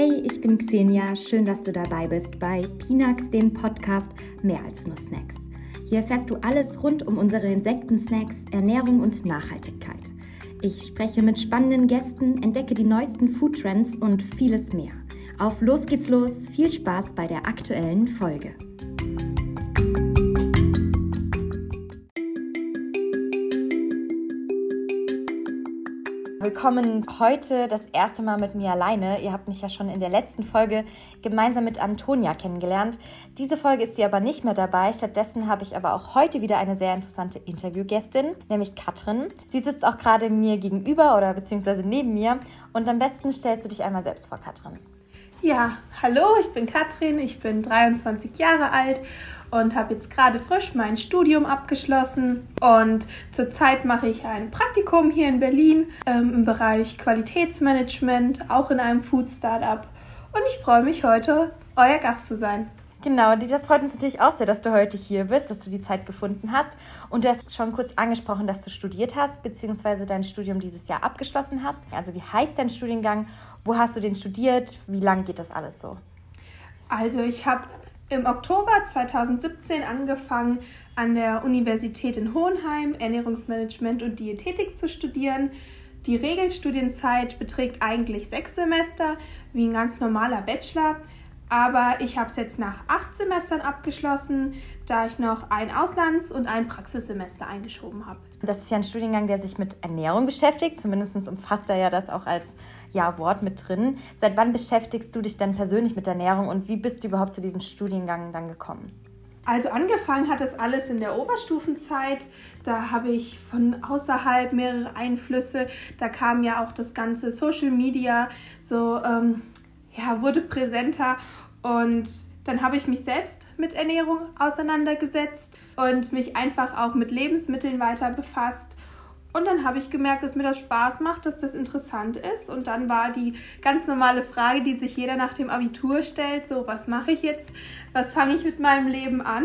Hey, ich bin Xenia. Schön, dass du dabei bist bei Pinax, dem Podcast Mehr als nur Snacks. Hier erfährst du alles rund um unsere Insekten-Snacks, Ernährung und Nachhaltigkeit. Ich spreche mit spannenden Gästen, entdecke die neuesten Foodtrends und vieles mehr. Auf los geht's los. Viel Spaß bei der aktuellen Folge. Willkommen heute das erste Mal mit mir alleine. Ihr habt mich ja schon in der letzten Folge gemeinsam mit Antonia kennengelernt. Diese Folge ist sie aber nicht mehr dabei. Stattdessen habe ich aber auch heute wieder eine sehr interessante Interviewgästin, nämlich Katrin. Sie sitzt auch gerade mir gegenüber oder beziehungsweise neben mir. Und am besten stellst du dich einmal selbst vor, Katrin. Ja, hallo, ich bin Katrin, ich bin 23 Jahre alt und habe jetzt gerade frisch mein Studium abgeschlossen. Und zurzeit mache ich ein Praktikum hier in Berlin ähm, im Bereich Qualitätsmanagement, auch in einem Food Startup. Und ich freue mich heute, euer Gast zu sein. Genau, das freut uns natürlich auch sehr, dass du heute hier bist, dass du die Zeit gefunden hast. Und du hast schon kurz angesprochen, dass du studiert hast, beziehungsweise dein Studium dieses Jahr abgeschlossen hast. Also wie heißt dein Studiengang? Wo hast du den studiert? Wie lang geht das alles so? Also ich habe im Oktober 2017 angefangen, an der Universität in Hohenheim Ernährungsmanagement und Diätetik zu studieren. Die Regelstudienzeit beträgt eigentlich sechs Semester, wie ein ganz normaler Bachelor. Aber ich habe es jetzt nach acht Semestern abgeschlossen, da ich noch ein Auslands- und ein Praxissemester eingeschoben habe. Das ist ja ein Studiengang, der sich mit Ernährung beschäftigt. Zumindest umfasst er ja das auch als ja, Wort mit drin. Seit wann beschäftigst du dich denn persönlich mit Ernährung und wie bist du überhaupt zu diesem Studiengang dann gekommen? Also angefangen hat das alles in der Oberstufenzeit. Da habe ich von außerhalb mehrere Einflüsse. Da kam ja auch das ganze Social Media so, ähm, ja, wurde präsenter. Und dann habe ich mich selbst mit Ernährung auseinandergesetzt und mich einfach auch mit Lebensmitteln weiter befasst. Und dann habe ich gemerkt, dass mir das Spaß macht, dass das interessant ist. Und dann war die ganz normale Frage, die sich jeder nach dem Abitur stellt, so, was mache ich jetzt? Was fange ich mit meinem Leben an?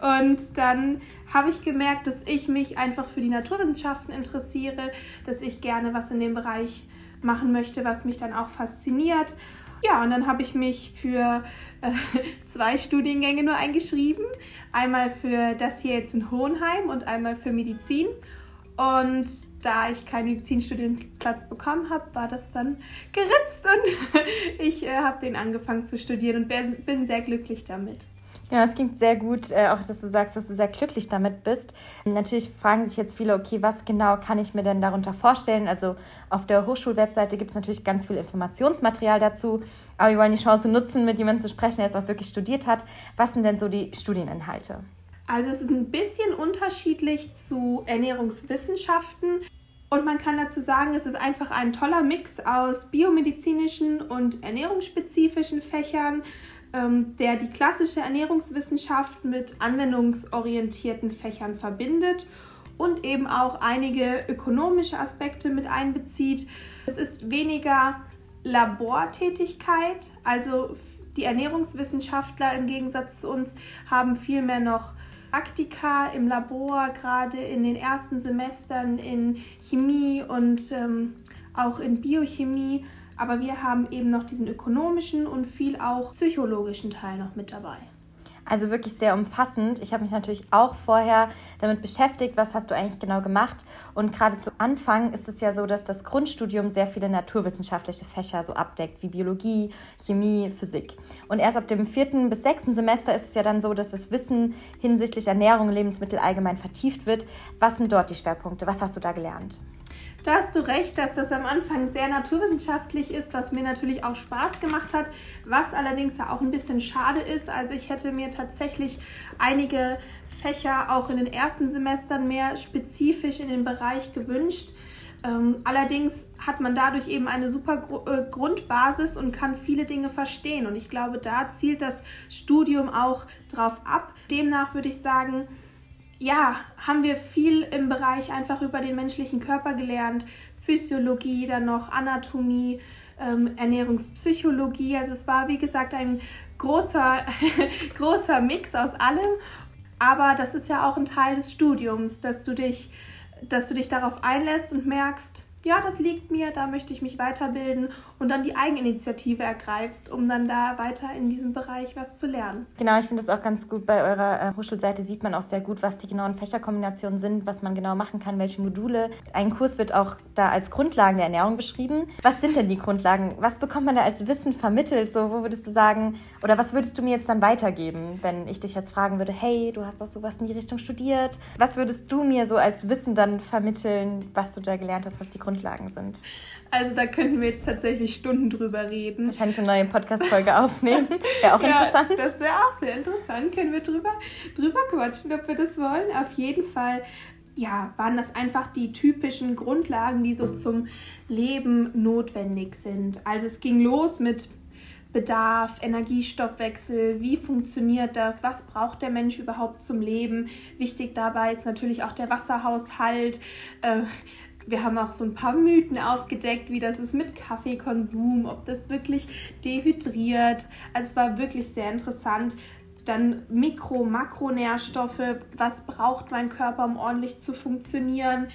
Und dann habe ich gemerkt, dass ich mich einfach für die Naturwissenschaften interessiere, dass ich gerne was in dem Bereich machen möchte, was mich dann auch fasziniert. Ja, und dann habe ich mich für äh, zwei Studiengänge nur eingeschrieben. Einmal für das hier jetzt in Hohenheim und einmal für Medizin. Und da ich keinen Medizinstudienplatz bekommen habe, war das dann geritzt und ich äh, habe den angefangen zu studieren und bin sehr glücklich damit. Ja, es klingt sehr gut, äh, auch dass du sagst, dass du sehr glücklich damit bist. Natürlich fragen sich jetzt viele, okay, was genau kann ich mir denn darunter vorstellen? Also auf der Hochschulwebseite gibt es natürlich ganz viel Informationsmaterial dazu, aber wir wollen die Chance nutzen, mit jemandem zu sprechen, der es auch wirklich studiert hat. Was sind denn so die Studieninhalte? Also es ist ein bisschen unterschiedlich zu Ernährungswissenschaften. Und man kann dazu sagen, es ist einfach ein toller Mix aus biomedizinischen und ernährungsspezifischen Fächern, ähm, der die klassische Ernährungswissenschaft mit anwendungsorientierten Fächern verbindet und eben auch einige ökonomische Aspekte mit einbezieht. Es ist weniger Labortätigkeit, also die Ernährungswissenschaftler im Gegensatz zu uns haben vielmehr noch Praktika im Labor, gerade in den ersten Semestern in Chemie und ähm, auch in Biochemie. Aber wir haben eben noch diesen ökonomischen und viel auch psychologischen Teil noch mit dabei. Also wirklich sehr umfassend. Ich habe mich natürlich auch vorher damit beschäftigt, was hast du eigentlich genau gemacht. Und gerade zu Anfang ist es ja so, dass das Grundstudium sehr viele naturwissenschaftliche Fächer so abdeckt, wie Biologie, Chemie, Physik. Und erst ab dem vierten bis sechsten Semester ist es ja dann so, dass das Wissen hinsichtlich Ernährung und Lebensmittel allgemein vertieft wird. Was sind dort die Schwerpunkte? Was hast du da gelernt? Da hast du recht, dass das am Anfang sehr naturwissenschaftlich ist, was mir natürlich auch Spaß gemacht hat, was allerdings ja auch ein bisschen schade ist. Also ich hätte mir tatsächlich einige Fächer auch in den ersten Semestern mehr spezifisch in den Bereich gewünscht. Ähm, allerdings hat man dadurch eben eine super äh, Grundbasis und kann viele Dinge verstehen. Und ich glaube, da zielt das Studium auch drauf ab. Demnach würde ich sagen, ja, haben wir viel im Bereich einfach über den menschlichen Körper gelernt. Physiologie, dann noch Anatomie, ähm, Ernährungspsychologie. Also es war, wie gesagt, ein großer, großer Mix aus allem. Aber das ist ja auch ein Teil des Studiums, dass du dich, dass du dich darauf einlässt und merkst, ja, das liegt mir, da möchte ich mich weiterbilden und dann die Eigeninitiative ergreifst, um dann da weiter in diesem Bereich was zu lernen. Genau, ich finde das auch ganz gut. Bei eurer äh, Hochschulseite sieht man auch sehr gut, was die genauen Fächerkombinationen sind, was man genau machen kann, welche Module. Ein Kurs wird auch da als Grundlagen der Ernährung beschrieben. Was sind denn die Grundlagen? Was bekommt man da als Wissen vermittelt? So, wo würdest du sagen, oder was würdest du mir jetzt dann weitergeben, wenn ich dich jetzt fragen würde, hey, du hast doch sowas in die Richtung studiert. Was würdest du mir so als Wissen dann vermitteln, was du da gelernt hast, was die Grundlagen Grundlagen sind. Also da könnten wir jetzt tatsächlich Stunden drüber reden. Wahrscheinlich eine neue Podcast-Folge aufnehmen. Wäre auch ja, interessant. Das wäre auch sehr interessant. Können wir drüber, drüber quatschen, ob wir das wollen. Auf jeden Fall ja, waren das einfach die typischen Grundlagen, die so zum Leben notwendig sind. Also es ging los mit Bedarf, Energiestoffwechsel, wie funktioniert das, was braucht der Mensch überhaupt zum Leben. Wichtig dabei ist natürlich auch der Wasserhaushalt. Äh, wir haben auch so ein paar Mythen aufgedeckt, wie das ist mit Kaffeekonsum, ob das wirklich dehydriert. Also es war wirklich sehr interessant. Dann Mikro-, Makronährstoffe, was braucht mein Körper, um ordentlich zu funktionieren.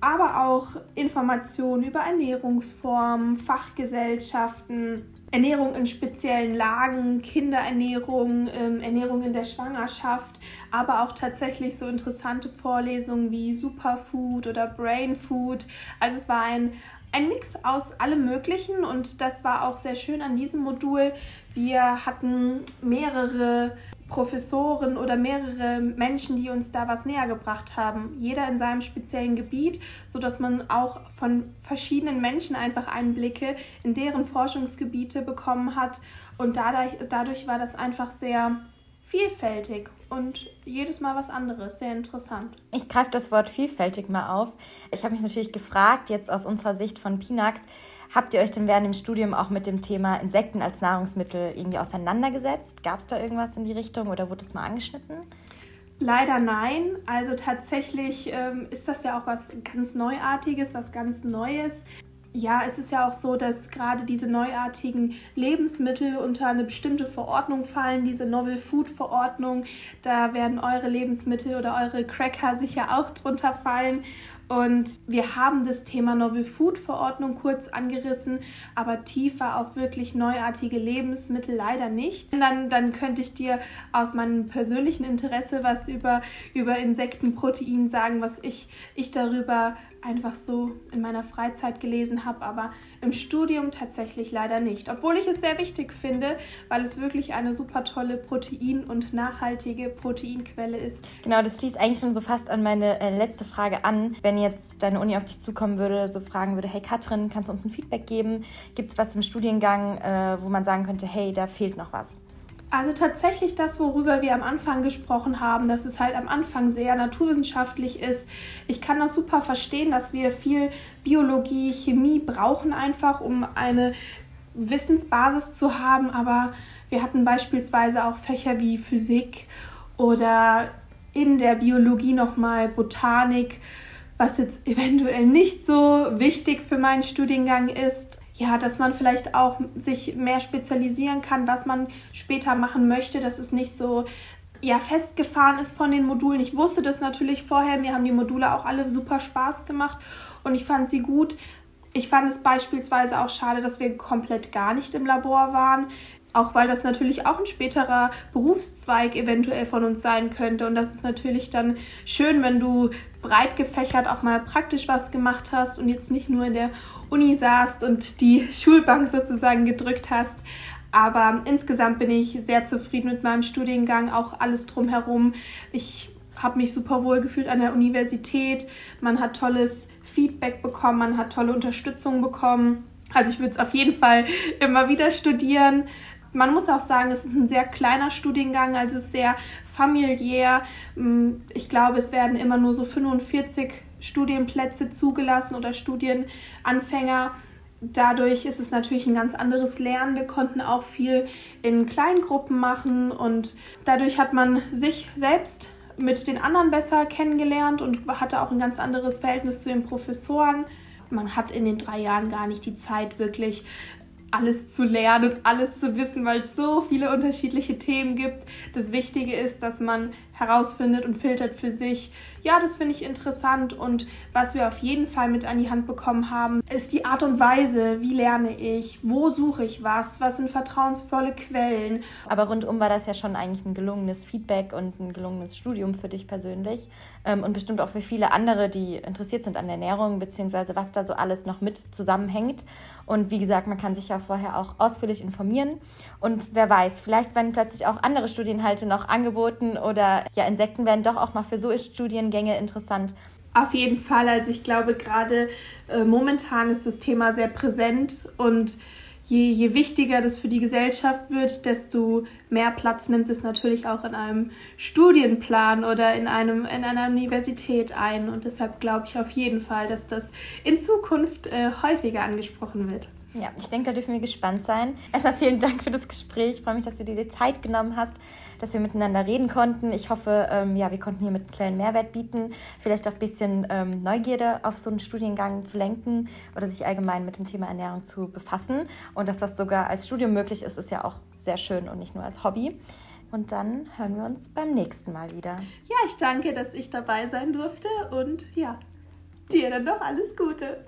Aber auch Informationen über Ernährungsformen, Fachgesellschaften, Ernährung in speziellen Lagen, Kinderernährung, ähm, Ernährung in der Schwangerschaft, aber auch tatsächlich so interessante Vorlesungen wie Superfood oder Brain Food. Also es war ein, ein Mix aus allem Möglichen und das war auch sehr schön an diesem Modul. Wir hatten mehrere Professoren oder mehrere Menschen, die uns da was näher gebracht haben. Jeder in seinem speziellen Gebiet, sodass man auch von verschiedenen Menschen einfach Einblicke in deren Forschungsgebiete bekommen hat. Und dadurch, dadurch war das einfach sehr vielfältig und jedes Mal was anderes, sehr interessant. Ich greife das Wort vielfältig mal auf. Ich habe mich natürlich gefragt, jetzt aus unserer Sicht von Pinax, Habt ihr euch denn während dem Studium auch mit dem Thema Insekten als Nahrungsmittel irgendwie auseinandergesetzt? Gab es da irgendwas in die Richtung oder wurde es mal angeschnitten? Leider nein. Also tatsächlich ähm, ist das ja auch was ganz Neuartiges, was ganz Neues. Ja, es ist ja auch so, dass gerade diese neuartigen Lebensmittel unter eine bestimmte Verordnung fallen, diese Novel Food Verordnung. Da werden eure Lebensmittel oder eure Cracker sicher auch drunter fallen. Und wir haben das Thema Novel Food Verordnung kurz angerissen, aber tiefer auf wirklich neuartige Lebensmittel leider nicht. Dann, dann könnte ich dir aus meinem persönlichen Interesse was über, über Insektenprotein sagen, was ich, ich darüber einfach so in meiner Freizeit gelesen habe, aber im Studium tatsächlich leider nicht. Obwohl ich es sehr wichtig finde, weil es wirklich eine super tolle Protein- und nachhaltige Proteinquelle ist. Genau, das schließt eigentlich schon so fast an meine äh, letzte Frage an. Wenn jetzt deine Uni auf dich zukommen würde, so fragen würde, hey Katrin, kannst du uns ein Feedback geben? Gibt es was im Studiengang, äh, wo man sagen könnte, hey, da fehlt noch was? Also tatsächlich das, worüber wir am Anfang gesprochen haben, dass es halt am Anfang sehr naturwissenschaftlich ist. Ich kann das super verstehen, dass wir viel Biologie, Chemie brauchen einfach, um eine Wissensbasis zu haben. Aber wir hatten beispielsweise auch Fächer wie Physik oder in der Biologie nochmal Botanik, was jetzt eventuell nicht so wichtig für meinen Studiengang ist ja, dass man vielleicht auch sich mehr spezialisieren kann, was man später machen möchte, dass es nicht so ja, festgefahren ist von den Modulen. Ich wusste das natürlich vorher, mir haben die Module auch alle super Spaß gemacht und ich fand sie gut. Ich fand es beispielsweise auch schade, dass wir komplett gar nicht im Labor waren. Auch weil das natürlich auch ein späterer Berufszweig eventuell von uns sein könnte. Und das ist natürlich dann schön, wenn du breit gefächert auch mal praktisch was gemacht hast und jetzt nicht nur in der Uni saßt und die Schulbank sozusagen gedrückt hast. Aber insgesamt bin ich sehr zufrieden mit meinem Studiengang, auch alles drumherum. Ich habe mich super wohl gefühlt an der Universität. Man hat tolles Feedback bekommen, man hat tolle Unterstützung bekommen. Also ich würde es auf jeden Fall immer wieder studieren. Man muss auch sagen, es ist ein sehr kleiner Studiengang, also sehr familiär. Ich glaube, es werden immer nur so 45 Studienplätze zugelassen oder Studienanfänger. Dadurch ist es natürlich ein ganz anderes Lernen. Wir konnten auch viel in Kleingruppen machen und dadurch hat man sich selbst mit den anderen besser kennengelernt und hatte auch ein ganz anderes Verhältnis zu den Professoren. Man hat in den drei Jahren gar nicht die Zeit, wirklich alles zu lernen und alles zu wissen, weil es so viele unterschiedliche Themen gibt. Das Wichtige ist, dass man herausfindet und filtert für sich, ja, das finde ich interessant und was wir auf jeden Fall mit an die Hand bekommen haben, ist die Art und Weise, wie lerne ich, wo suche ich was, was sind vertrauensvolle Quellen. Aber rundum war das ja schon eigentlich ein gelungenes Feedback und ein gelungenes Studium für dich persönlich ähm, und bestimmt auch für viele andere, die interessiert sind an Ernährung beziehungsweise was da so alles noch mit zusammenhängt. Und wie gesagt, man kann sich ja vorher auch ausführlich informieren. Und wer weiß, vielleicht werden plötzlich auch andere Studienhalte noch angeboten oder ja, Insekten werden doch auch mal für so Studiengänge interessant. Auf jeden Fall. Also ich glaube, gerade äh, momentan ist das Thema sehr präsent und je, je wichtiger das für die Gesellschaft wird, desto mehr Platz nimmt es natürlich auch in einem Studienplan oder in, einem, in einer Universität ein. Und deshalb glaube ich auf jeden Fall, dass das in Zukunft äh, häufiger angesprochen wird. Ja, ich denke, da dürfen wir gespannt sein. Erstmal vielen Dank für das Gespräch. Ich freue mich, dass du dir die Zeit genommen hast, dass wir miteinander reden konnten. Ich hoffe, ähm, ja, wir konnten hier mit einem kleinen Mehrwert bieten, vielleicht auch ein bisschen ähm, Neugierde auf so einen Studiengang zu lenken oder sich allgemein mit dem Thema Ernährung zu befassen. Und dass das sogar als Studium möglich ist, ist ja auch sehr schön und nicht nur als Hobby. Und dann hören wir uns beim nächsten Mal wieder. Ja, ich danke, dass ich dabei sein durfte und ja, dir dann noch alles Gute.